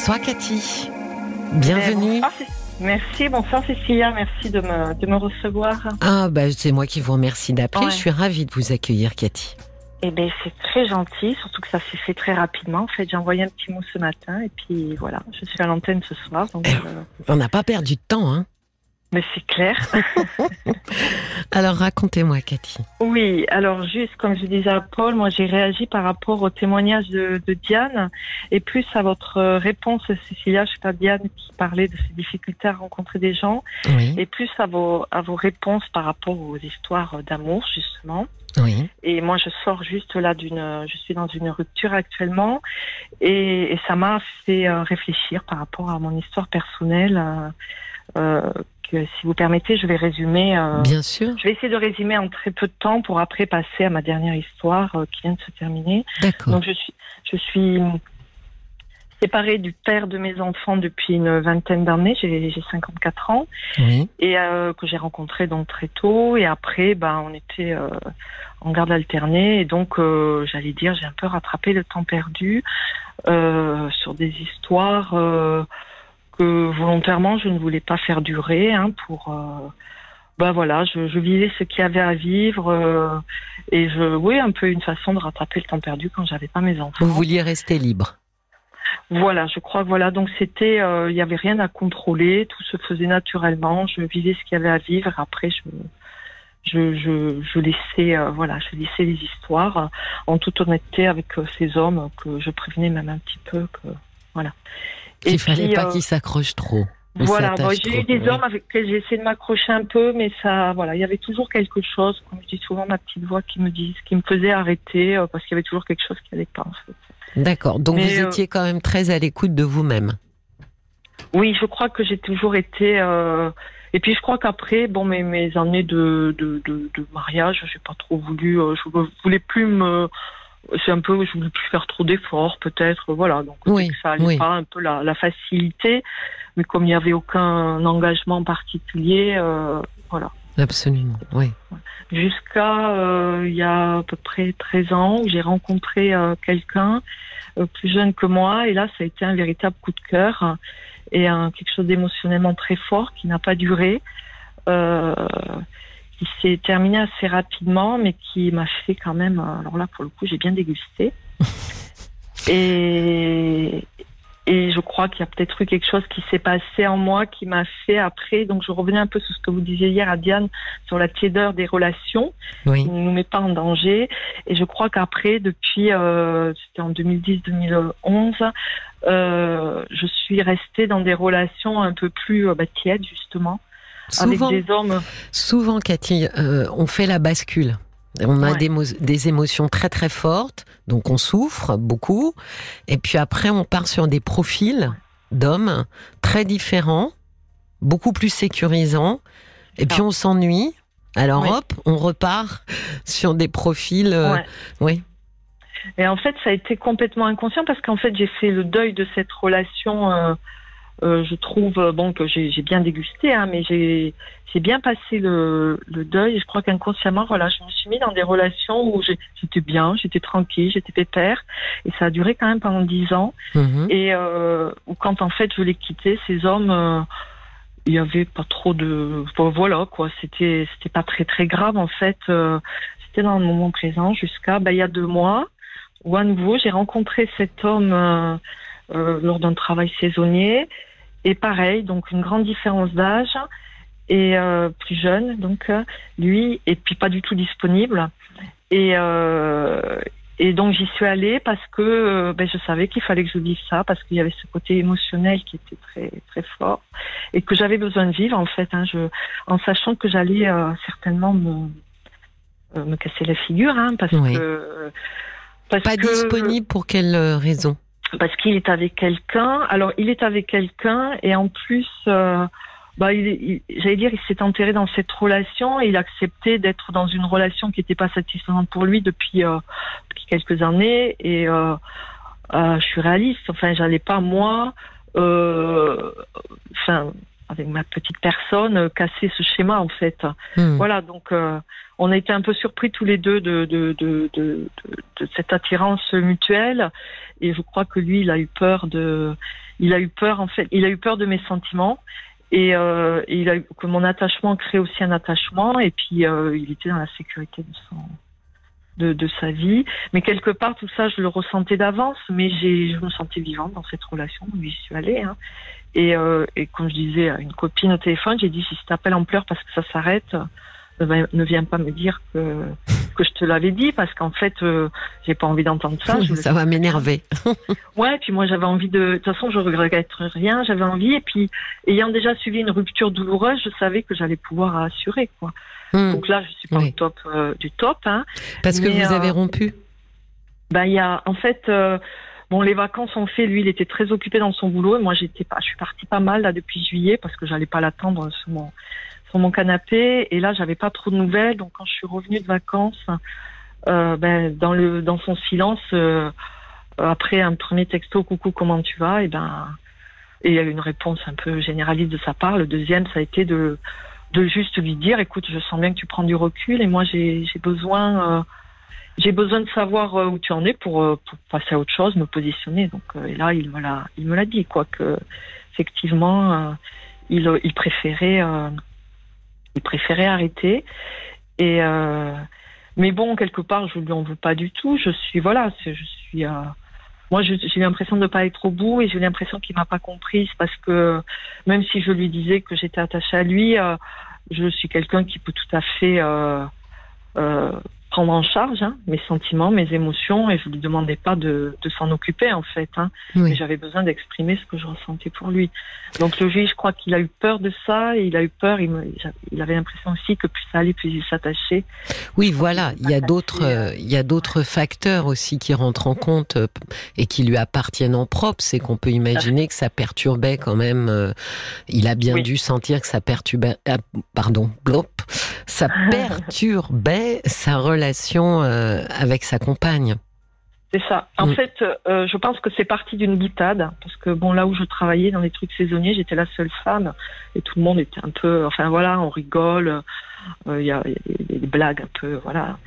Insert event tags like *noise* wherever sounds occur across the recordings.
Bonsoir Cathy. Bienvenue. merci, bonsoir Cécilia, merci de me, de me recevoir. Ah bah c'est moi qui vous remercie d'appeler, je suis ravie de vous accueillir Cathy. Eh bien, c'est très gentil, surtout que ça s'est fait très rapidement. En fait, j'ai envoyé un petit mot ce matin et puis voilà, je suis à l'antenne ce soir. Donc, eh, euh, On n'a pas perdu de temps, hein mais c'est clair. *laughs* alors racontez-moi, Cathy. Oui, alors juste comme je disais à Paul, moi j'ai réagi par rapport au témoignage de, Diane et plus à votre réponse, Cécilia, je sais pas Diane qui parlait de ses difficultés à rencontrer des gens, et plus à vos à vos réponses par rapport aux histoires d'amour justement. Oui. Et moi, je sors juste là d'une, je suis dans une rupture actuellement, et, ça m'a fait euh, réfléchir par rapport à mon histoire personnelle. Euh, si vous permettez, je vais résumer. Euh, Bien sûr. Je vais essayer de résumer en très peu de temps pour après passer à ma dernière histoire euh, qui vient de se terminer. D'accord. Donc je suis, je suis séparée du père de mes enfants depuis une vingtaine d'années. J'ai 54 ans oui. et euh, que j'ai rencontré donc très tôt. Et après, ben, on était en garde alternée et donc j'allais dire j'ai un peu rattrapé le temps perdu sur des histoires volontairement je ne voulais pas faire durer hein, pour euh, ben voilà je, je, vivais ce qu'il y avait à vivre euh, et je oui un peu une façon de rattraper le temps perdu quand j'avais pas mes enfants. Vous vouliez rester libre. Voilà je crois que voilà donc c'était euh, il n'y avait rien à contrôler tout se faisait naturellement je vivais ce qu'il y avait à vivre après je je, je, je laissais voilà je laissais les histoires en toute honnêteté avec ces hommes que je prévenais même un petit peu que voilà il fallait pas euh, qu'ils s'accrochent trop. Voilà, j'ai eu des hommes avec lesquels j'ai essayé de m'accrocher un peu, mais ça, voilà, il y avait toujours quelque chose, comme je dis souvent, ma petite voix qui me dit, qui me faisait arrêter, euh, parce qu'il y avait toujours quelque chose qui allait pas, en fait. D'accord. Donc vous euh, étiez quand même très à l'écoute de vous-même. Oui, je crois que j'ai toujours été. Et puis je crois qu'après, bon, mes, mes années de, de, de, de mariage, j'ai pas trop voulu. je voulais plus me c'est un peu, je voulais plus faire trop d'efforts, peut-être, voilà. Donc, ça allait pas, un peu la, la, facilité. Mais comme il n'y avait aucun engagement particulier, euh, voilà. Absolument, oui. Jusqu'à euh, il y a à peu près 13 ans où j'ai rencontré euh, quelqu'un euh, plus jeune que moi et là ça a été un véritable coup de cœur et un, quelque chose d'émotionnellement très fort qui n'a pas duré. Euh, qui s'est terminé assez rapidement, mais qui m'a fait quand même. Euh, alors là, pour le coup, j'ai bien dégusté. *laughs* et, et je crois qu'il y a peut-être eu quelque chose qui s'est passé en moi qui m'a fait après. Donc je revenais un peu sur ce que vous disiez hier à Diane sur la tiédeur des relations, oui. qui ne nous met pas en danger. Et je crois qu'après, depuis, euh, c'était en 2010-2011, euh, je suis restée dans des relations un peu plus euh, bah, tièdes justement souvent, Souvent, Cathy, euh, on fait la bascule. On a des, émotions très très fortes, donc on souffre beaucoup. Et puis après, on part sur des profils d'hommes très différents, beaucoup plus sécurisants. Et puis on s'ennuie. Alors hop, on repart *laughs* sur des profils. Euh, oui. Et en fait, ça a été complètement inconscient parce qu'en fait, j'ai fait le deuil de cette relation. Euh, euh, je trouve euh, bon que j'ai bien dégusté, hein, mais j'ai bien passé le, le deuil. je crois qu'inconsciemment, voilà, je me suis mis dans des relations où j'étais bien, j'étais tranquille, j'étais pépère, et ça a duré quand même pendant dix ans. Mhm. Et euh, quand en fait je l'ai quitté, ces hommes, euh, il y avait pas trop de, voilà quoi, c'était c'était pas très très grave en fait. c'était dans le moment présent jusqu'à bah, il y a deux mois où à nouveau j'ai rencontré cet homme. lors d'un travail saisonnier et pareil, donc une grande différence d'âge et euh, plus jeune, donc euh, lui, et puis pas du tout disponible. Et, euh, et donc j'y suis allée parce que euh, ben, je savais qu'il fallait que je vive ça, parce qu'il y avait ce côté émotionnel qui était très très fort et que j'avais besoin de vivre en fait, hein, je, en sachant que j'allais euh, certainement me, me casser la figure, hein, parce que parce pas disponible pour quelle raison? Parce qu'il est avec quelqu'un. Alors, il est avec quelqu'un et en plus, euh, bah, il, j'allais dire, il s'est enterré dans cette relation et il a accepté d'être dans une relation qui n'était pas satisfaisante pour lui depuis, euh, depuis quelques années. Et euh, euh je suis réaliste. Enfin, j'allais pas moi, euh, enfin, avec ma petite personne, casser ce schéma en fait. Hmm. Voilà, donc on a été un peu surpris tous les deux de, de, de, de, cette attirance mutuelle, et je crois que lui, il a eu peur de, il a eu peur en fait, il a eu peur de mes sentiments. Et, euh, il a que mon attachement crée aussi un attachement et puis euh, il était dans la sécurité de son de, sa vie mais quelque part tout ça je le ressentais d'avance mais j'ai je me sentais vivante dans cette relation où j'y suis allée hein. et, euh, et je disais à une copine au téléphone j'ai dit si tu t'appelles en pleurs parce que ça s'arrête ne viens pas me dire que, *laughs* que je te l'avais dit parce qu'en fait, euh, j'ai pas envie d'entendre ça. *laughs* ça va m'énerver. *laughs* ouais, puis moi j'avais envie de. De toute façon, je regrette rien. J'avais envie et puis ayant déjà suivi une rupture douloureuse, je savais que j'allais pouvoir assurer quoi. Hmm. Donc là, je suis pas au top euh, du top. Hein, parce que vous avez euh, rompu. Ben il y a en fait. Bon, les vacances ont fait. Lui, il était très occupé dans son boulot. Et moi, j'étais pas. Je suis partie pas mal là depuis juillet parce que j'allais pas l'attendre sur mon sur mon canapé et là j'avais pas trop de nouvelles. Donc quand je suis revenue de vacances euh, ben, dans le dans son silence euh, après un premier texto coucou comment tu vas? Et ben il y a eu une réponse un peu généraliste de sa part. Le deuxième ça a été de juste lui dire écoute je sens bien que tu prends du recul et moi j'ai besoin euh, j'ai besoin de savoir où tu en es pour, pour passer à autre chose me positionner. Donc et là il me l'a il me l'a dit quoi que effectivement il il préférait il préférait arrêter. Et euh, mais bon, quelque part, je lui en veux pas du tout. Je suis voilà, je suis. Euh, moi, j'ai l'impression de ne pas être au bout et j'ai l'impression qu'il m'a pas comprise parce que même si je lui disais que j'étais attachée à lui, euh, je suis quelqu'un qui peut tout à fait euh, euh, prendre en charge hein, mes sentiments, mes émotions, et je lui demandais pas de, de s'en occuper en fait. Hein. J'avais besoin d'exprimer ce que je ressentais pour lui. Donc le juge, je crois qu'il a eu peur de ça, et il a eu peur. Il, me, il avait l'impression aussi que plus ça allait, plus il s'attachait. Oui, voilà. Il y a d'autres, euh, il y a d'autres facteurs aussi qui rentrent en compte euh, et qui lui appartiennent en propre. C'est qu'on peut imaginer que ça perturbait quand même. Euh, il a bien dû sentir que ça perturbait. Ah, pardon, blop, ça *laughs* perturbait sa relation euh, avec sa compagne. C'est ça. En mm. fait, euh, je pense que c'est parti d'une boutade, parce que bon, là où je travaillais dans les trucs saisonniers, j'étais la seule femme, et tout le monde était un peu, enfin voilà, on rigole, euh, il y, a, des blagues un peu, voilà.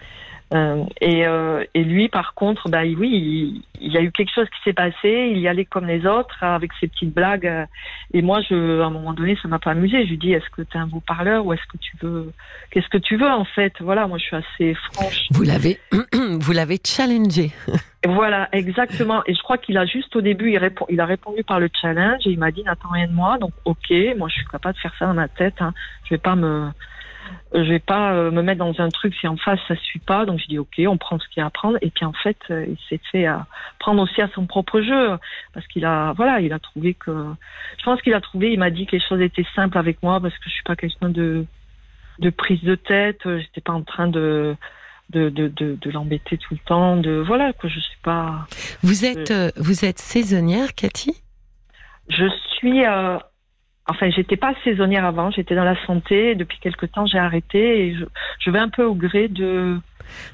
Euh, et, euh, et, lui, par contre, bah oui, il, y a eu quelque chose qui s'est passé. Il y allait comme les autres avec ses petites blagues. Et moi, je, à un moment donné, ça m'a pas amusé. Je lui dis, est-ce que tu es un beau parleur ou est-ce que tu veux, qu'est-ce que tu veux en fait? Voilà, moi, je suis assez franche. Vous l'avez, *clears throat* vous l'avez challengé. *laughs* voilà, exactement. Et je crois qu'il a juste au début, il, répond, il a répondu par le challenge et il m'a dit, n'attends rien de moi. Donc, ok, moi, je suis capable de faire ça dans ma tête. Hein. Je vais pas me je vais pas euh, me mettre dans un truc si en face ça suit pas. Donc je dis ok, on prend ce qu'il y a à prendre. Et puis en fait, euh, il s'est fait à prendre aussi à son propre jeu parce qu'il a voilà, il a trouvé que je pense qu'il a trouvé. Il m'a dit que les choses étaient simples avec moi parce que je suis pas quelqu'un de de prise de tête. J'étais pas en train de de, de, de, l'embêter tout le temps. De voilà que je suis pas. Vous êtes euh, vous êtes saisonnière, Cathy? Je suis Enfin, j'étais pas saisonnière avant, j'étais dans la santé. Depuis quelque temps, j'ai arrêté et je, je, vais un peu au gré de.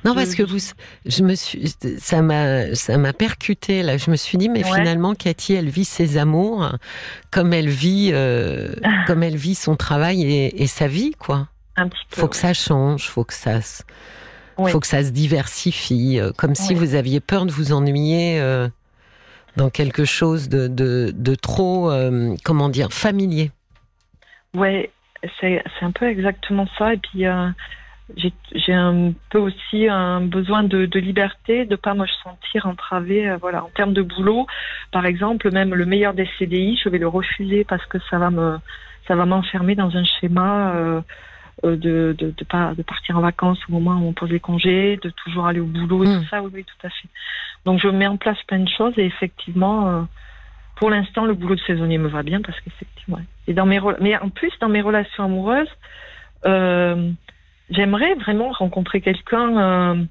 Non, parce que vous, je me suis, ça m'a, ça m'a percuté là. Je me suis dit, mais finalement, Cathy, elle vit ses amours comme elle vit, euh, *laughs* comme elle vit son travail et, et sa vie, quoi. Un petit peu. Faut que ça change, faut que ça, se, faut que ça se diversifie, euh, comme si vous aviez peur de vous ennuyer. Euh, dans quelque chose de, de, de trop, euh, comment dire, familier. Ouais, c'est un peu exactement ça. Et puis, euh, j'ai un peu aussi un besoin de, de liberté, de pas me sentir entravée. Euh, voilà, en termes de boulot, par exemple, même le meilleur des CDI, je vais le refuser parce que ça va me, ça va m'enfermer dans un schéma. Euh, de, de, de, pas, de partir en vacances au moment où on pose les congés, de toujours aller au boulot et hmm. tout ça, oui, oui, tout à fait. Donc je mets en place plein de choses et effectivement, euh, pour l'instant, le boulot de saisonnier me va bien parce qu'effectivement, et dans mes mais en plus dans mes relations amoureuses, euh, j'aimerais vraiment rencontrer quelqu'un euh,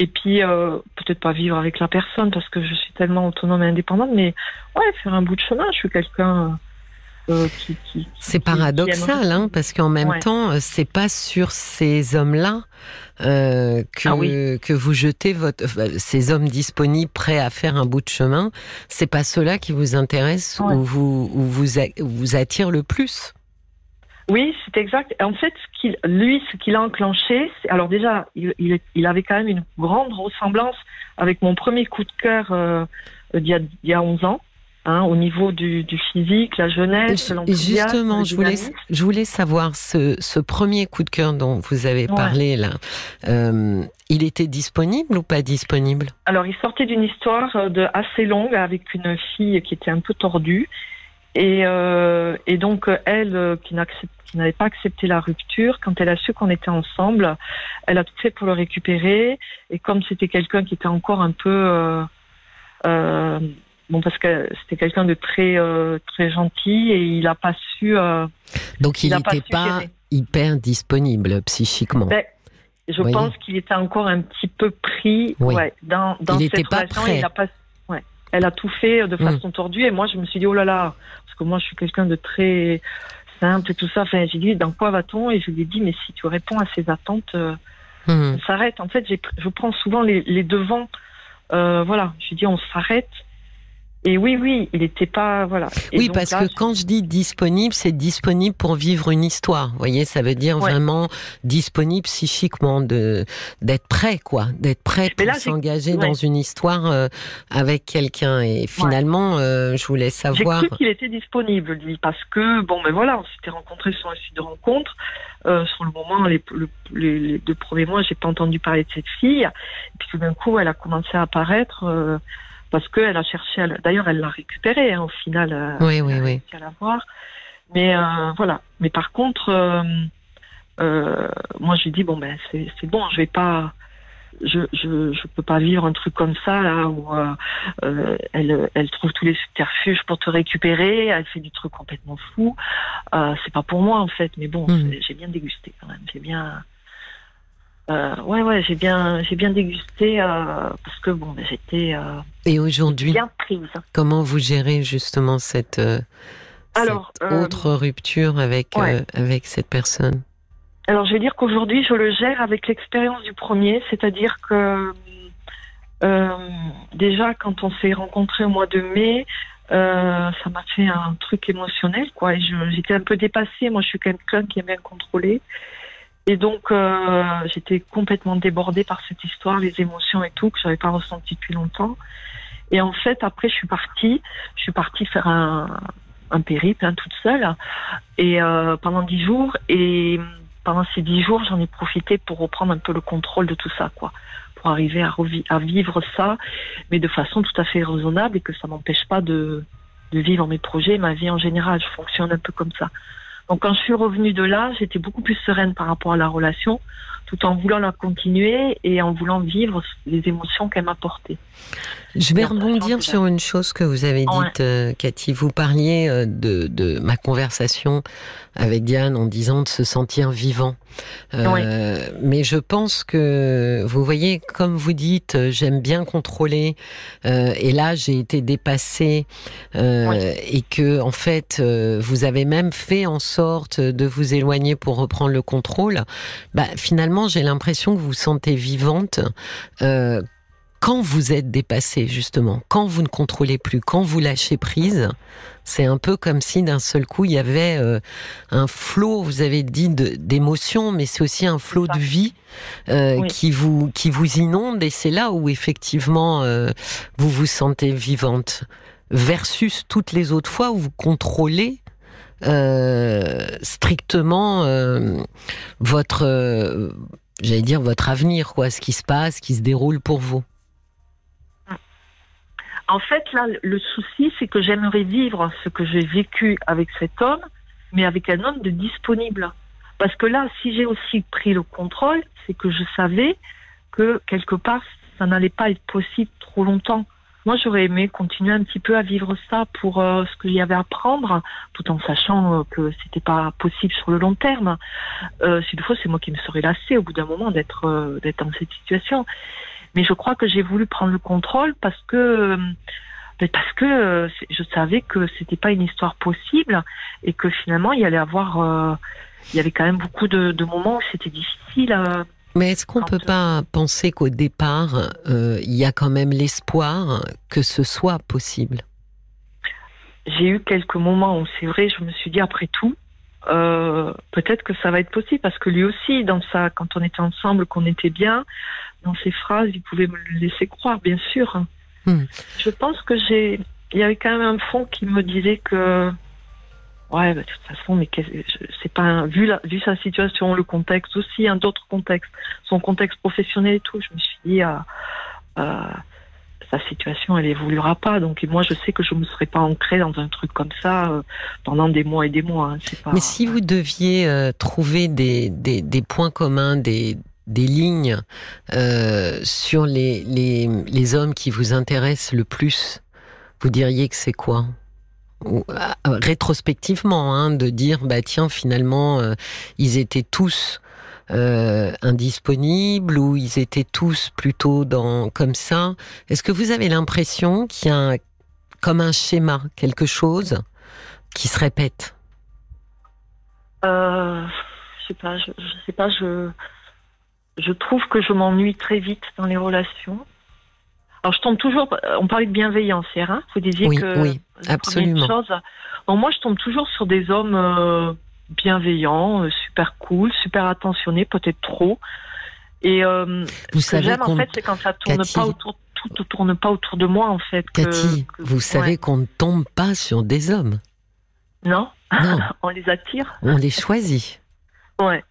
et puis euh, peut-être pas vivre avec la personne parce que je suis tellement autonome et indépendante, mais ouais, faire un bout de chemin. Je suis quelqu'un euh, c'est paradoxal, hein, parce qu'en même temps, euh, c'est pas sur ces hommes-là euh, que, ah que vous jetez votre, ces hommes disponibles prêts à faire un bout de chemin. C'est pas cela qui vous intéresse ou vous, ou vous, vous attire le plus. Oui, c'est exact. En fait, ce lui, ce qu'il a enclenché, alors déjà, il, il, avait quand même une grande ressemblance avec mon premier coup de cœur euh, d'il, y a, il y a 11 ans. Hein, au niveau du, du, physique, la jeunesse, l'enthousiasme. Justement, je voulais, je voulais savoir ce, ce, premier coup de cœur dont vous avez parlé là. Euh, il était disponible ou pas disponible? Alors, il sortait d'une histoire euh, de assez longue avec une fille qui était un peu tordue et, euh, et donc elle qui n'avait pas accepté la rupture, quand elle a su qu'on était ensemble, elle a tout fait pour le récupérer. Et comme c'était quelqu'un qui était encore un peu euh, euh bon parce que c'était quelqu'un de très euh, très gentil et il n'a pas su. donc il n'était pas, hyper disponible psychiquement. Ben, je pense qu'il était encore un petit peu pris ouais, dans, dans il cette relation. Pas prêt. Il a pas, ouais, elle a tout fait de hmm. façon tordue et moi je me suis dit oh là là parce que moi je suis quelqu'un de très simple et tout ça. Enfin, j'ai dit dans quoi va-t-on? Et je lui ai dit mais si tu réponds à ces attentes, euh, mmh. on s'arrête. En fait, je prends souvent les, les devants. Euh, voilà, je dis on s'arrête et oui, oui, il n'était pas voilà. oui, parce que quand je dis disponible, c'est disponible pour vivre une histoire. Vous voyez, ça veut dire vraiment disponible psychiquement, de d'être prêt, quoi, d'être prêt pour s'engager dans une histoire euh, avec quelqu'un. Et finalement, euh, je voulais savoir. J'ai cru qu'il était disponible, lui, parce que bon, ben voilà, on s'était rencontrés sur un site de rencontre. Euh, sur le moment, les, les, deux premiers mois, j'ai pas entendu parler de cette fille. Et puis tout d'un coup, elle a commencé à apparaître. Euh, parce qu'elle a cherché, d'ailleurs elle l'a récupérée hein, au final, euh, oui, oui, oui. à la voir. Mais euh, voilà. Mais par contre, euh, euh, moi j'ai dit bon ben c'est bon, je vais pas, je, je je peux pas vivre un truc comme ça là où euh, elle elle trouve tous les subterfuges pour te récupérer, elle fait du truc complètement fou. c'est pas pour moi en fait, mais bon, hmm. j'ai bien dégusté quand même, j'ai bien euh, ouais, ouais, j'ai bien, j'ai bien dégusté euh, parce que bon, j'étais. Euh, Et aujourd'hui, comment vous gérez justement cette, Alors, autre rupture avec avec cette personne? Alors, je vais dire qu'aujourd'hui, je le gère avec l'expérience du premier, c'est-à-dire que déjà quand on s'est rencontrés au mois de mai. ça m'a fait un truc émotionnel, quoi. J'étais un peu dépassée. Moi, je suis quelqu'un qui aime bien contrôler. Et donc, euh, j'étais complètement débordée par cette histoire, les émotions et tout, que j'avais pas ressenti depuis longtemps. Et en fait, après, je suis partie. Je suis partie faire un, un périple, hein, toute seule, et euh, pendant dix jours. Et pendant ces dix jours, j'en ai profité pour reprendre un peu le contrôle de tout ça, quoi, pour arriver à, à vivre ça, mais de façon tout à fait raisonnable et que ça m'empêche pas de, de vivre mes projets, ma vie en général. Je fonctionne un peu comme ça. Donc quand je suis revenue de là, j'étais beaucoup plus sereine par rapport à la relation, tout en voulant la continuer et en voulant vivre les émotions qu'elle m'apportait. Je vais rebondir sur une chose que vous avez dite, euh, Cathy. Vous parliez euh, de, de, ma conversation avec Diane en disant de se sentir vivant. Euh, Mais je pense que, vous voyez, comme vous dites, j'aime bien contrôler. Euh, et là, j'ai été dépassée. Et que, en fait, vous avez même fait en sorte de vous éloigner pour reprendre le contrôle. Bah, finalement, j'ai l'impression que vous vous sentez vivante quand vous êtes dépassé, justement, quand vous ne contrôlez plus, quand vous lâchez prise, c'est un peu comme si d'un seul coup il y avait euh, un flot, vous avez dit d'émotions, mais c'est aussi un flot de vie euh, qui vous qui vous inonde. Et c'est là où effectivement euh, vous vous sentez vivante versus toutes les autres fois où vous contrôlez strictement votre j'allais dire votre avenir quoi, ce qui se passe, ce qui se déroule pour vous. En fait, là, le souci, c'est que j'aimerais vivre ce que j'ai vécu avec cet homme, mais avec un homme de disponible. Parce que là, si j'ai aussi pris le contrôle, c'est que je savais que quelque part, ça n'allait pas être possible trop longtemps. Moi, j'aurais aimé continuer un petit peu à vivre ça pour euh, ce qu'il y avait à prendre, tout en sachant euh, que c'était pas possible sur le long terme. Euh, si fois, c'est moi qui me serais lassée au bout d'un moment d'être euh, d'être dans cette situation. Mais je crois que j'ai voulu prendre le contrôle parce que ben, parce que euh, je savais que c'était pas une histoire possible et que finalement il y allait avoir euh, il y avait quand même beaucoup de, de moments où c'était difficile. Euh, mais est-ce qu'on peut pas penser qu'au départ il y a quand même l'espoir que ce soit possible? J'ai eu quelques moments où c'est vrai, je me suis dit après tout, euh, peut-être que ça va être possible parce que lui aussi, dans ça, quand on était ensemble, qu'on était bien, dans ses phrases, il pouvait me le laisser croire, bien sûr. Hmm. Je pense que j'ai, il y avait quand même un fond qui me disait que, ouais, bah, de toute façon, mais c'est pas vu vu sa situation, le contexte aussi, un d'autres contextes, son contexte professionnel et tout, je me suis dit, ah, ah, sa situation, elle évoluera pas. Donc moi, je sais que je me serais pas ancrée dans un truc comme ça euh, pendant des mois et des mois. Hein. Mais si vous deviez euh, trouver des, des, points communs, des, des lignes euh, sur les, les, les, hommes qui vous intéressent le plus, vous diriez que c'est quoi? Rétrospectivement, hein, de dire, bah tiens, finalement, ils étaient tous euh, indisponibles ou ils étaient tous plutôt dans comme ça Est-ce que vous avez l'impression qu'il y a comme un schéma, quelque chose qui se répète? Euh, Je sais pas, je, sais pas, je trouve que je m'ennuie très vite dans les relations. Alors je tombe toujours. On parlait de bienveillance hier. Hein vous disiez oui, que oui, absolument. Chose, moi, je tombe toujours sur des hommes. Euh, bienveillant, euh, super cool, super attentionné, peut-être trop. Et euh, vous ce que j'aime en fait, c'est quand ça tourne pas autour, tout tourne pas autour de moi en fait. Cathy, vous savez qu'on ne tombe pas sur des hommes. Non. *laughs* On les attire. On les choisit. Ouais.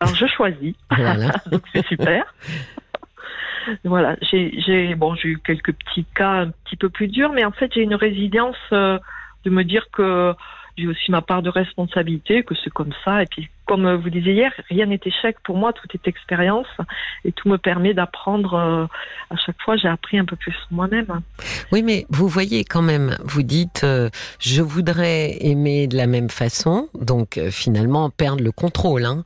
Alors je choisis. Voilà. *laughs* Donc c'est super. *laughs* voilà. J'ai bon, j'ai eu quelques petits cas un petit peu plus durs, mais en fait j'ai une résilience euh, de me dire que j'ai aussi ma part de responsabilité, que c'est comme ça. Et puis, comme vous disiez hier, rien n'est échec pour moi, tout est expérience. Et tout me permet d'apprendre. Euh, à chaque fois, j'ai appris un peu plus sur moi-même. Oui, mais vous voyez quand même, vous dites, euh, je voudrais aimer de la même façon. Donc, euh, finalement, perdre le contrôle, hein,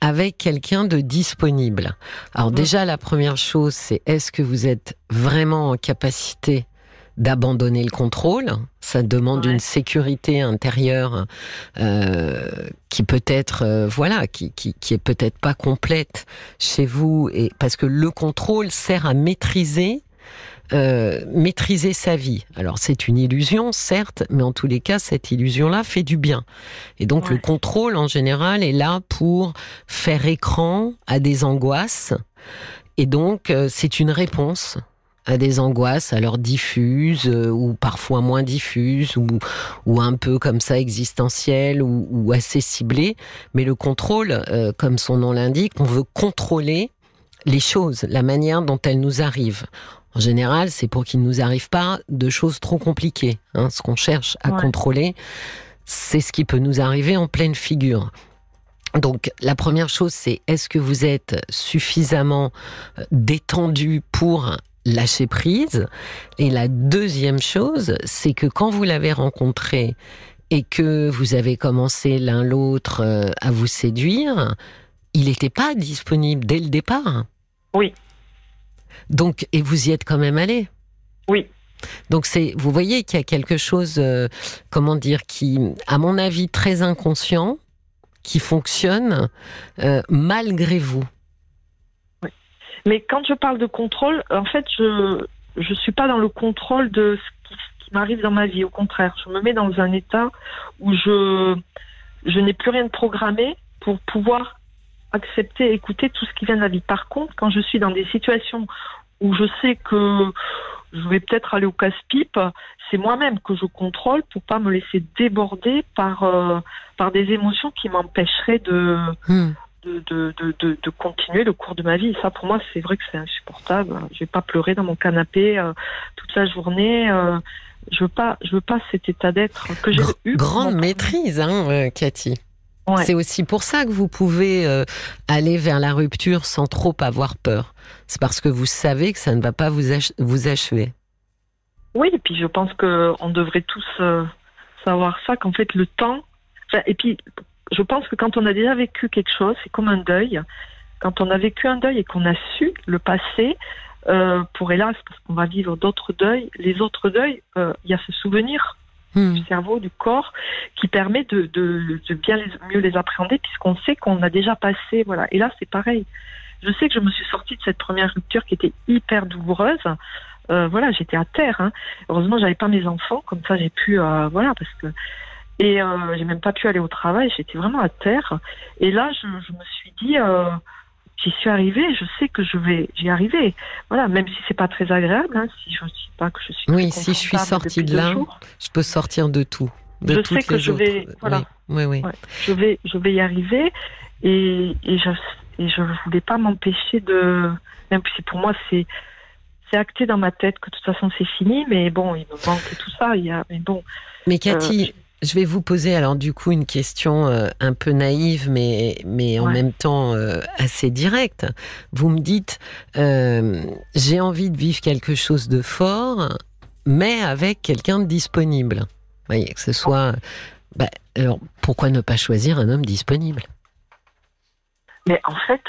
avec quelqu'un de disponible. Alors, mm. déjà, la première chose, c'est est-ce que vous êtes vraiment en capacité d'abandonner le contrôle. Ça demande une sécurité intérieure euh, qui peut être, euh, voilà, qui, qui, qui est peut-être pas complète chez vous, et parce que le contrôle sert à maîtriser. Euh, maîtriser sa vie. Alors c'est une illusion, certes, mais en tous les cas, cette illusion-là fait du bien. Et donc le contrôle, en général, est là pour faire écran à des angoisses. Et donc euh, c'est une réponse à des angoisses, alors diffuses euh, ou parfois moins diffuses ou, ou un peu comme ça existentielles ou, ou assez ciblées. Mais le contrôle, euh, comme son nom l'indique, on veut contrôler les choses, la manière dont elles nous arrivent. En général, c'est pour qu'il ne nous arrive pas de choses trop compliquées. Hein. Ce qu'on cherche à contrôler, c'est ce qui peut nous arriver en pleine figure. Donc la première chose, c'est est-ce que vous êtes suffisamment euh, détendu pour lâcher prise. Et la deuxième chose, c'est que quand vous l'avez rencontré et que vous avez commencé l'un l'autre euh, à vous séduire, il n'était pas disponible dès le départ. Oui. Donc, et vous y êtes quand même allé. Oui. Donc c'est, vous voyez qu'il y a quelque chose, euh, comment dire, qui, à mon avis, très inconscient, qui fonctionne euh, malgré vous. Mais quand je parle de contrôle, en fait, je je suis pas dans le contrôle de ce qui, qui m'arrive dans ma vie. Au contraire, je me mets dans un état où je je n'ai plus rien de programmé pour pouvoir accepter, écouter tout ce qui vient de la vie. Par contre, quand je suis dans des situations où je sais que je vais peut-être aller au casse-pipe, c'est moi-même que je contrôle pour pas me laisser déborder par euh, par des émotions qui m'empêcheraient de hmm de, de, de, de, continuer le cours de ma vie. ça, pour moi, c'est vrai que c'est insupportable. Je vais pas pleurer dans mon canapé euh, toute la journée. Euh, je veux pas, je veux pas cet état d'être que j'ai eu. Grande maîtrise, hein, euh, Cathy. C'est aussi pour ça que vous pouvez aller vers la rupture sans trop avoir peur. C'est parce que vous savez que ça ne va pas vous, vous achever. Oui, et puis je pense que on devrait tous savoir ça, qu'en fait le temps. et puis je pense que quand on a déjà vécu quelque chose, c'est comme un deuil. Quand on a vécu un deuil et qu'on a su le passer, euh, pour hélas, parce qu'on va vivre d'autres deuils, les autres deuils, euh, il y a ce souvenir hmm. du cerveau, du corps, qui permet de, de, de bien les, mieux les appréhender, puisqu'on sait qu'on a déjà passé. Voilà. Et là, c'est pareil. Je sais que je me suis sortie de cette première rupture qui était hyper douloureuse. Euh, voilà, j'étais à terre. Hein. Heureusement, j'avais pas mes enfants, comme ça j'ai pu, euh, voilà, parce que Et euh, j'ai même pas pu aller au travail, j'étais vraiment à terre. Et là, je, je me suis dit, euh, j'y suis arrivée, je sais que je vais y arriver. Voilà, même si c'est pas très agréable, hein, si je ne dis pas que je suis. Oui, si je suis sortie de là, je peux sortir de tout. De je sais que je vais, voilà. Oui, oui. je vais, je vais y arriver, et, et je, et je voulais pas m'empêcher de, même si pour moi c'est, c'est acté dans ma tête que de toute façon c'est fini, mais bon, il me manque tout ça. Il y a, mais bon. Mais Cathy, euh, je vais vous poser alors du coup une question euh, un peu naïve, mais, mais en même temps euh, assez directe. Vous me dites, euh, j'ai envie de vivre quelque chose de fort, mais avec quelqu'un de disponible. Vous voyez, que ce soit... Bah, alors, pourquoi ne pas choisir un homme disponible? Mais en fait,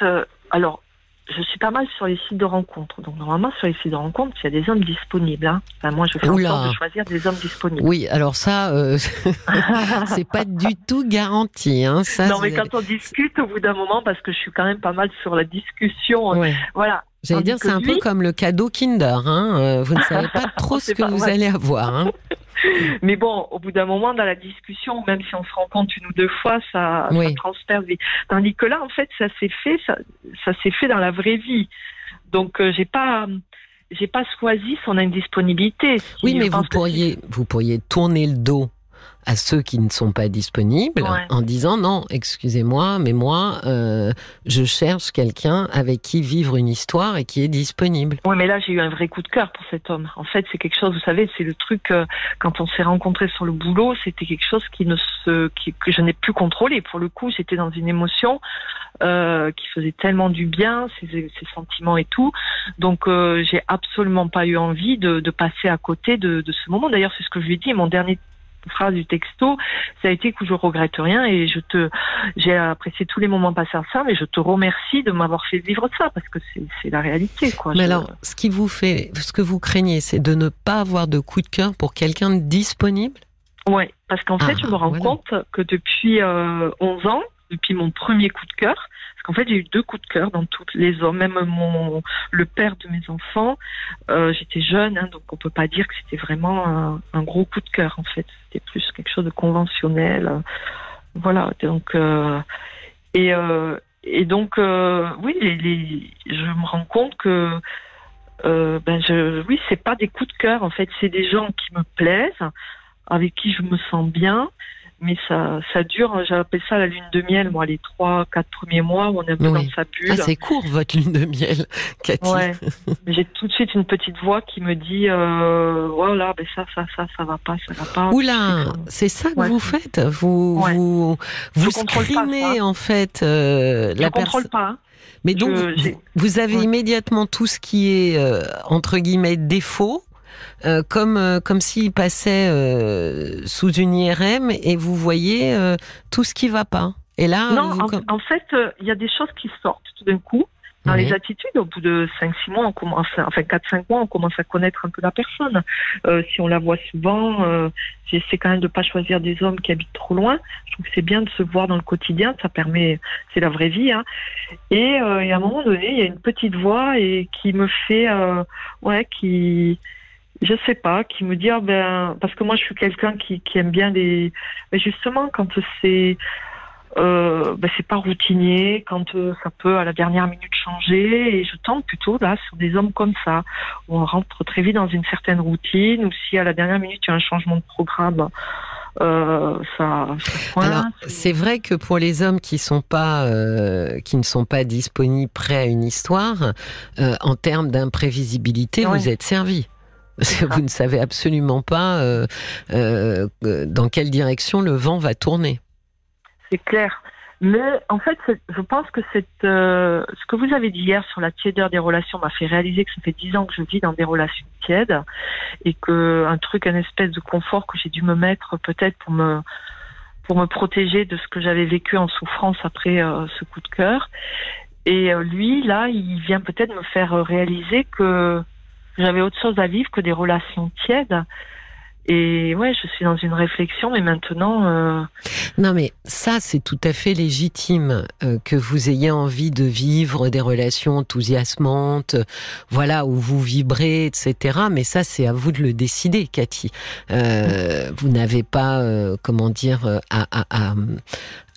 alors, je suis pas mal sur les sites de rencontres. Donc normalement sur les sites de rencontres, il y a des hommes disponibles. Hein. moi, je fais en sorte de choisir des hommes disponibles. Oui, alors ça, euh, *laughs* c'est pas du tout garanti. Hein. Ça, non, mais quand on discute, au bout d'un moment, parce que je suis quand même pas mal sur la discussion, voilà. J'allais dire, c'est un peu comme le cadeau Kinder. Hein. Euh, vous ne savez pas *laughs* trop ce que vous allez avoir. *laughs* Mais bon, au bout d'un moment, dans la discussion, même si on se rencontre une ou deux fois, ça, ça transperce. Tandis que là, en fait, ça s'est fait, ça, ça s'est fait dans la vraie vie. Donc, euh, j'ai pas, j'ai pas choisi son indisponibilité. oui, mais vous pourriez, vous pourriez tourner le dos à ceux qui ne sont pas disponibles en disant non, excusez-moi, mais moi, euh, je cherche quelqu'un avec qui vivre une histoire et qui est disponible. Oui, mais là, j'ai eu un vrai coup de cœur pour cet homme. En fait, c'est quelque chose, vous savez, c'est le truc, euh, quand on s'est rencontrés sur le boulot, c'était quelque chose qui ne se, qui, que je n'ai plus contrôlé. Pour le coup, j'étais dans une émotion euh, qui faisait tellement du bien, ses, ses sentiments et tout. Donc, j'ai absolument pas eu envie de, de passer à côté de, de ce moment. D'ailleurs, c'est ce que je lui ai dit. Mon dernier phrase du texto, ça a été que je regrette rien et je te, j'ai apprécié tous les moments passés ensemble et je te remercie de m'avoir fait vivre ça parce que c'est la réalité, quoi. Mais alors, ce qui vous fait, ce que vous craignez, c'est de ne pas avoir de coup de cœur pour quelqu'un de disponible? Ouais, parce qu'en fait, je me ah, rends compte que depuis euh, 11 ans, depuis mon premier coup de cœur, en fait, j'ai eu deux coups de cœur dans toutes les hommes, même mon le père de mes enfants. Euh, j'étais jeune, hein, donc on peut pas dire que c'était vraiment un, gros coup de cœur. En fait, c'était plus quelque chose de conventionnel. Voilà. Donc euh, et euh, et donc oui, les, je me rends compte que ben je oui, c'est pas des coups de cœur. En fait, c'est des gens qui me plaisent, avec qui je me sens bien mais ça, ça dure. J'appelle ça la lune de miel. Moi, les trois, quatre premiers mois, on est un peu dans sa bulle. Ah, c'est court votre lune de miel, *laughs* Cathy. Ouais. *laughs* J'ai tout de suite une petite voix qui me dit, euh, voilà, ben ça, ça, ça, ça va pas, ça va pas. Oula, c'est ça que vous faites? Vous, vous, vous screenez en fait euh, la personne. contrôle pas. Hein. Mais donc, vous avez immédiatement tout ce qui est euh, entre guillemets défaut euh, comme euh, comme s'il passait euh, sous une IRM et vous voyez tout ce qui va pas. Et là, non, en, fait, il y a des choses qui sortent tout d'un coup. Dans les attitudes, au bout de 5-6 mois, on commence, enfin 4-5 mois, on commence à connaître un peu la personne. si on la voit souvent, euh, j'essaie quand même de pas choisir des hommes qui habitent trop loin. Je trouve que c'est bien de se voir dans le quotidien, ça permet, c'est la vraie vie. Hein. Et, et, à un moment donné, il y a une petite voix et qui me fait, ouais, qui je sais pas, qui me dit ah ben parce que moi je suis quelqu'un qui, qui aime bien les mais justement quand c'est euh, ben c'est pas routinier, quand euh, ça peut à la dernière minute changer et je tente plutôt là sur des hommes comme ça où on rentre très vite dans une certaine routine ou si à la dernière minute il y a un changement de programme. Euh, ça, Alors, c'est vrai que pour les hommes qui sont pas, euh, qui ne sont pas disponibles prêts à une histoire, en termes d'imprévisibilité, vous êtes servi. *laughs* Vous ne savez absolument pas euh, euh, dans quelle direction le vent va tourner. C'est clair. Mais en fait, je pense que cette, euh, ce que vous avez dit hier sur la tiédeur des relations m'a fait réaliser que ça fait dix ans que je vis dans des relations tièdes et que un truc, un espèce de confort que j'ai dû me mettre peut-être pour me pour me protéger de ce que j'avais vécu en souffrance après ce coup de cœur. Et lui, là, il vient peut-être me faire réaliser que j'avais autre chose à vivre que des relations tièdes Et ouais, je suis dans une réflexion, mais maintenant. Euh... Non, mais ça, c'est tout à fait légitime euh, que vous ayez envie de vivre des relations enthousiasmantes, voilà, où vous vibrez, etc. Mais ça, c'est à vous de le décider, Cathy. Euh, vous n'avez pas, euh, comment dire, à, à, à,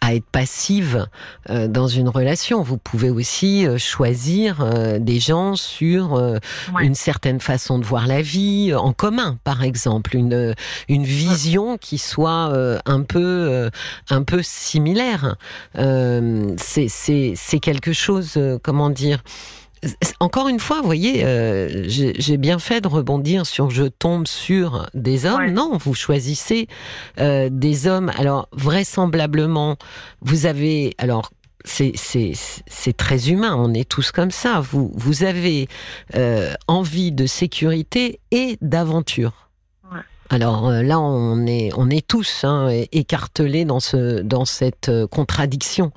à être passive euh, dans une relation. Vous pouvez aussi euh, choisir euh, des gens sur une certaine façon de voir la vie en commun, par exemple, une une vision qui soit un peu un peu similaire. c'est c'est c'est quelque chose, comment dire encore une fois, vous voyez, euh, j'ai bien fait de rebondir sur je tombe sur des hommes. Non, vous choisissez euh, des hommes. Alors vraisemblablement, vous avez alors c'est très humain, on est tous comme ça. Vous, vous avez euh, envie de sécurité et d'aventure. Alors euh, là, on est, on est tous hein, écartelés dans, ce, dans cette euh, contradiction,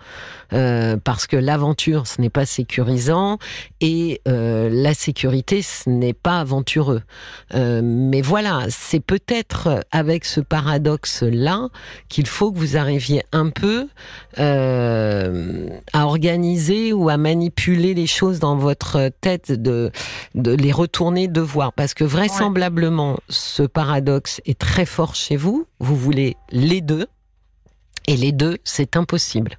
euh, parce que l'aventure, ce n'est pas sécurisant, et la sécurité, ce n'est pas aventureux. mais voilà, c'est peut-être avec ce paradoxe-là qu'il faut que vous arriviez un peu à organiser ou à manipuler les choses dans votre tête, de, de les retourner, de voir, parce que vraisemblablement, ce paradoxe est très fort chez vous, vous voulez les deux, et les deux, c'est impossible.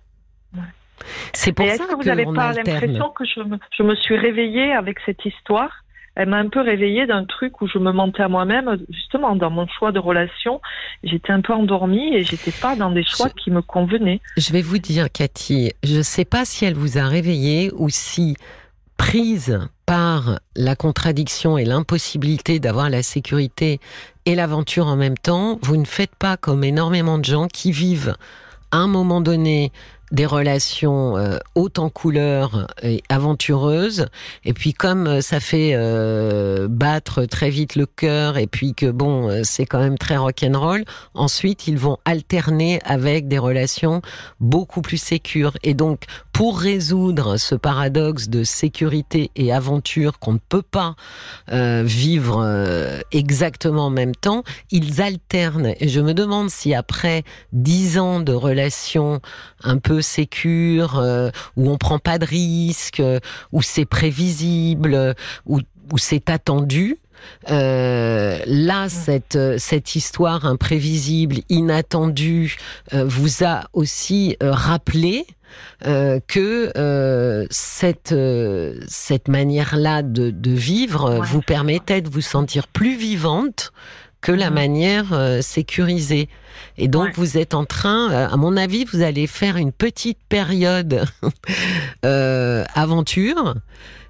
C'est pour ça que, vous n'avez pas l'impression que je me, je me suis réveillée avec cette histoire? Elle m'a un peu réveillée d'un truc où je me mentais à moi-même, justement dans mon choix de relation. J'étais un peu endormie et j'étais pas dans des choix qui me convenaient. Je vais vous dire, Cathy, je sais pas si elle vous a réveillée ou si prise par la contradiction et l'impossibilité d'avoir la sécurité et l'aventure en même temps, vous ne faites pas comme énormément de gens qui vivent à un moment donné des relations euh, hautes en couleurs et aventureuses. Et puis comme euh, ça fait euh, battre très vite le cœur et puis que bon, c'est quand même très rock'n'roll, ensuite ils vont alterner avec des relations beaucoup plus sécures. Et donc pour résoudre ce paradoxe de sécurité et aventure qu'on ne peut pas vivre exactement en même temps, ils alternent. Et je me demande si après dix ans de relations un peu sécure, euh, où on prend pas de risques, euh, où c'est prévisible, où, où c'est attendu. Euh, là, cette, cette histoire imprévisible, inattendue, vous a aussi rappelé que cette, cette manière-là de, de vivre vous permettait de vous sentir plus vivante que la manière sécurisée. Et donc, vous êtes en train, euh, à mon avis, vous allez faire une petite période *laughs* euh, aventure.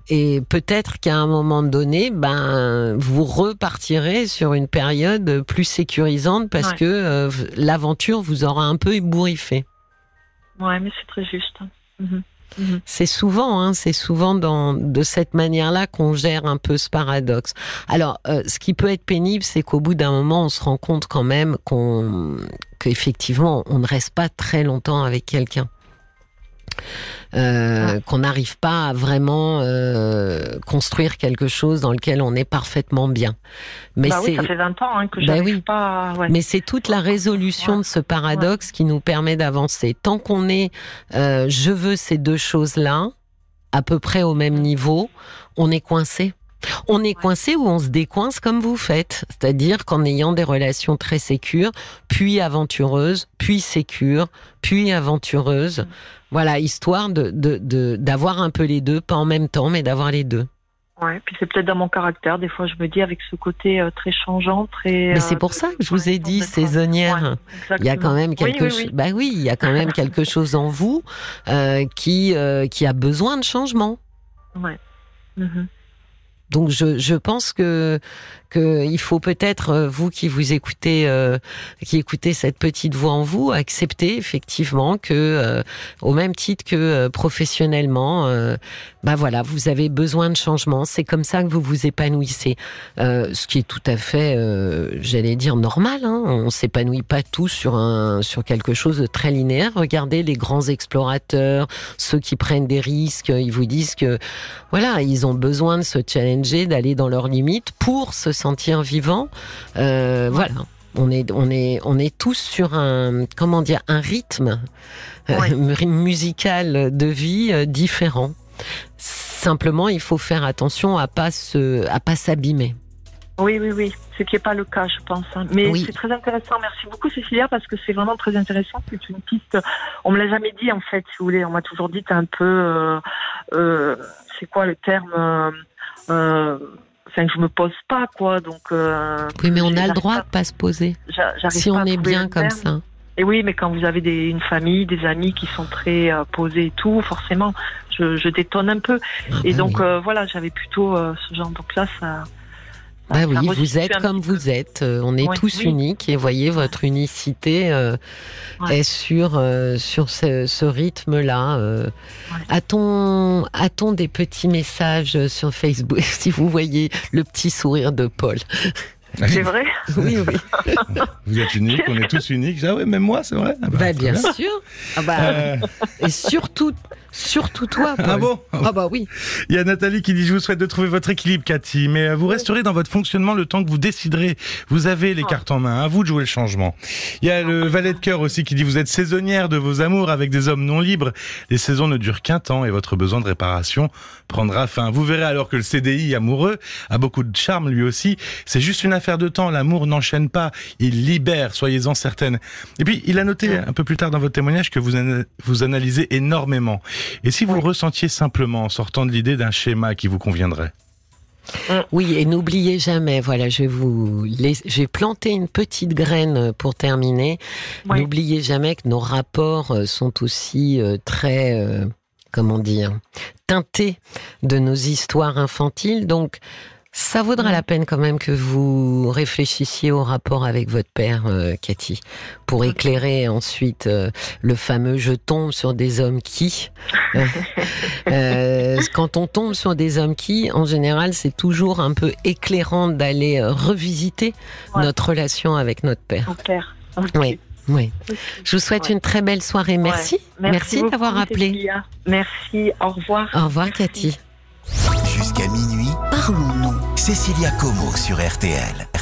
Et peut-être qu'à un moment donné, ben, vous repartirez sur une période plus sécurisante parce que euh, l'aventure vous aura un peu ébouriffé. Ouais, mais c'est très juste. Mhm. Mhm. C'est souvent, hein, c'est souvent dans, de cette manière-là qu'on gère un peu ce paradoxe. Alors, euh, ce qui peut être pénible, c'est qu'au bout d'un moment, on se rend compte quand même qu'on, qu'effectivement, on ne reste pas très longtemps avec quelqu'un. Euh, ah. qu'on n'arrive pas à vraiment euh, construire quelque chose dans lequel on est parfaitement bien. Mais bah oui, ça fait 20 ans hein, que bah oui. pas. Ouais. Mais c'est toute la résolution de ce paradoxe qui nous permet d'avancer. Tant qu'on est, euh, je veux ces deux choses-là, à peu près au même niveau, on est coincé. On est coincé ou on se décoince comme vous faites, c'est-à-dire qu'en ayant des relations très sécures, puis aventureuses, puis sécures, puis aventureuses, voilà, histoire de d'avoir un peu les deux, pas en même temps, mais d'avoir les deux. Ouais, puis c'est peut-être dans mon caractère. Des fois, je me dis avec ce côté euh, très changeant, très. Mais c'est euh, pour ça que je vous ai dit saisonnière. il y a quand même quelque chose. Bah oui, il y a quand même quelque chose en vous euh, qui qui a besoin de changement. Ouais. Mhm. Donc je, je pense que que il faut peut-être euh, vous qui vous écoutez euh, qui écoutez cette petite voix en vous accepter effectivement que euh, au même titre que professionnellement bah voilà vous avez besoin de changement. C'est comme ça que vous vous épanouissez. Ce qui est tout à fait j'allais dire normal hein. on s'épanouit pas tous sur un sur quelque chose de très linéaire. Regardez les grands explorateurs ceux qui prennent des risques ils vous disent que voilà ils ont besoin de se challenger d'aller dans leurs limites pour se sentir vivant. Euh, voilà. On est, on est, on est tous sur un, comment dire, un rythme euh, *laughs* musical de vie euh, différent. Simplement, il faut faire attention à pas se, à pas s'abîmer. Oui, oui, oui. Ce qui n'est pas le cas, je pense. Hein. Mais c'est très intéressant. Merci beaucoup, Cécilia, parce que c'est vraiment très intéressant. C'est une piste. On me l'a jamais dit, en fait, si vous voulez. On m'a toujours dit un peu. Euh, euh, c'est quoi le terme euh, euh Enfin, je me pose pas, quoi. Donc. oui, mais on a le droit de pas se poser. Si on est bien comme ça. Et oui, mais quand vous avez des, une famille, des amis qui sont très posés et tout, forcément, je, je détonne un peu. Ah, et bah donc, voilà, j'avais plutôt ce genre. Donc là, ça bah oui, vous êtes comme vous êtes. Euh, on est tous uniques et voyez votre unicité euh, est sur euh, sur ce, rythme-là. A-t-on a-t-on des petits messages sur Facebook *laughs* si vous voyez le petit sourire de Paul? C'est vrai? Oui, oui. *laughs* Vous êtes unique, on est tous uniques. Ah ouais, même moi, c'est vrai. Ah bah, bah bien, sûr. Ah bah, euh. Et surtout, surtout toi. Ah bon Ah bah oui. Il y a Nathalie qui dit je vous souhaite de trouver votre équilibre, Cathy, mais euh, vous resterez dans votre fonctionnement le temps que vous déciderez. Vous avez les ah. cartes en main, à vous de jouer le changement. Il y a le valet de cœur aussi qui dit vous êtes saisonnière de vos amours avec des hommes non libres. Les saisons ne durent qu'un temps et votre besoin de réparation prendra fin. Vous verrez alors que le CDI amoureux a beaucoup de charme lui aussi. C'est juste une affaire de temps. L'amour n'enchaîne pas, il libère, soyez-en certaine. Et puis, il a noté un peu plus tard dans votre témoignage que vous, vous analysez énormément. Et si vous le ressentiez simplement en sortant de l'idée d'un schéma qui vous conviendrait oui, et n'oubliez jamais, voilà, je vais vous, j'ai planté une petite graine pour terminer. N'oubliez jamais que nos rapports euh, sont aussi euh, très, euh, comment dire, teintés de nos histoires infantiles. Donc, ça vaudra la peine quand même que vous réfléchissiez au rapport avec votre père, euh, Cathy, pour éclairer ensuite euh, le fameux je tombe sur des hommes qui. *laughs* Euh, quand on tombe sur des hommes qui, en général, c'est toujours un peu éclairant d'aller revisiter notre relation avec notre père. Mon père. Oui. Oui. Je vous souhaite une très belle soirée. Merci. Merci, d'avoir appelé. Merci. Au revoir. Au revoir, Cathy. Jusqu'à minuit, parlons-nous. Cécilia Como sur RTL.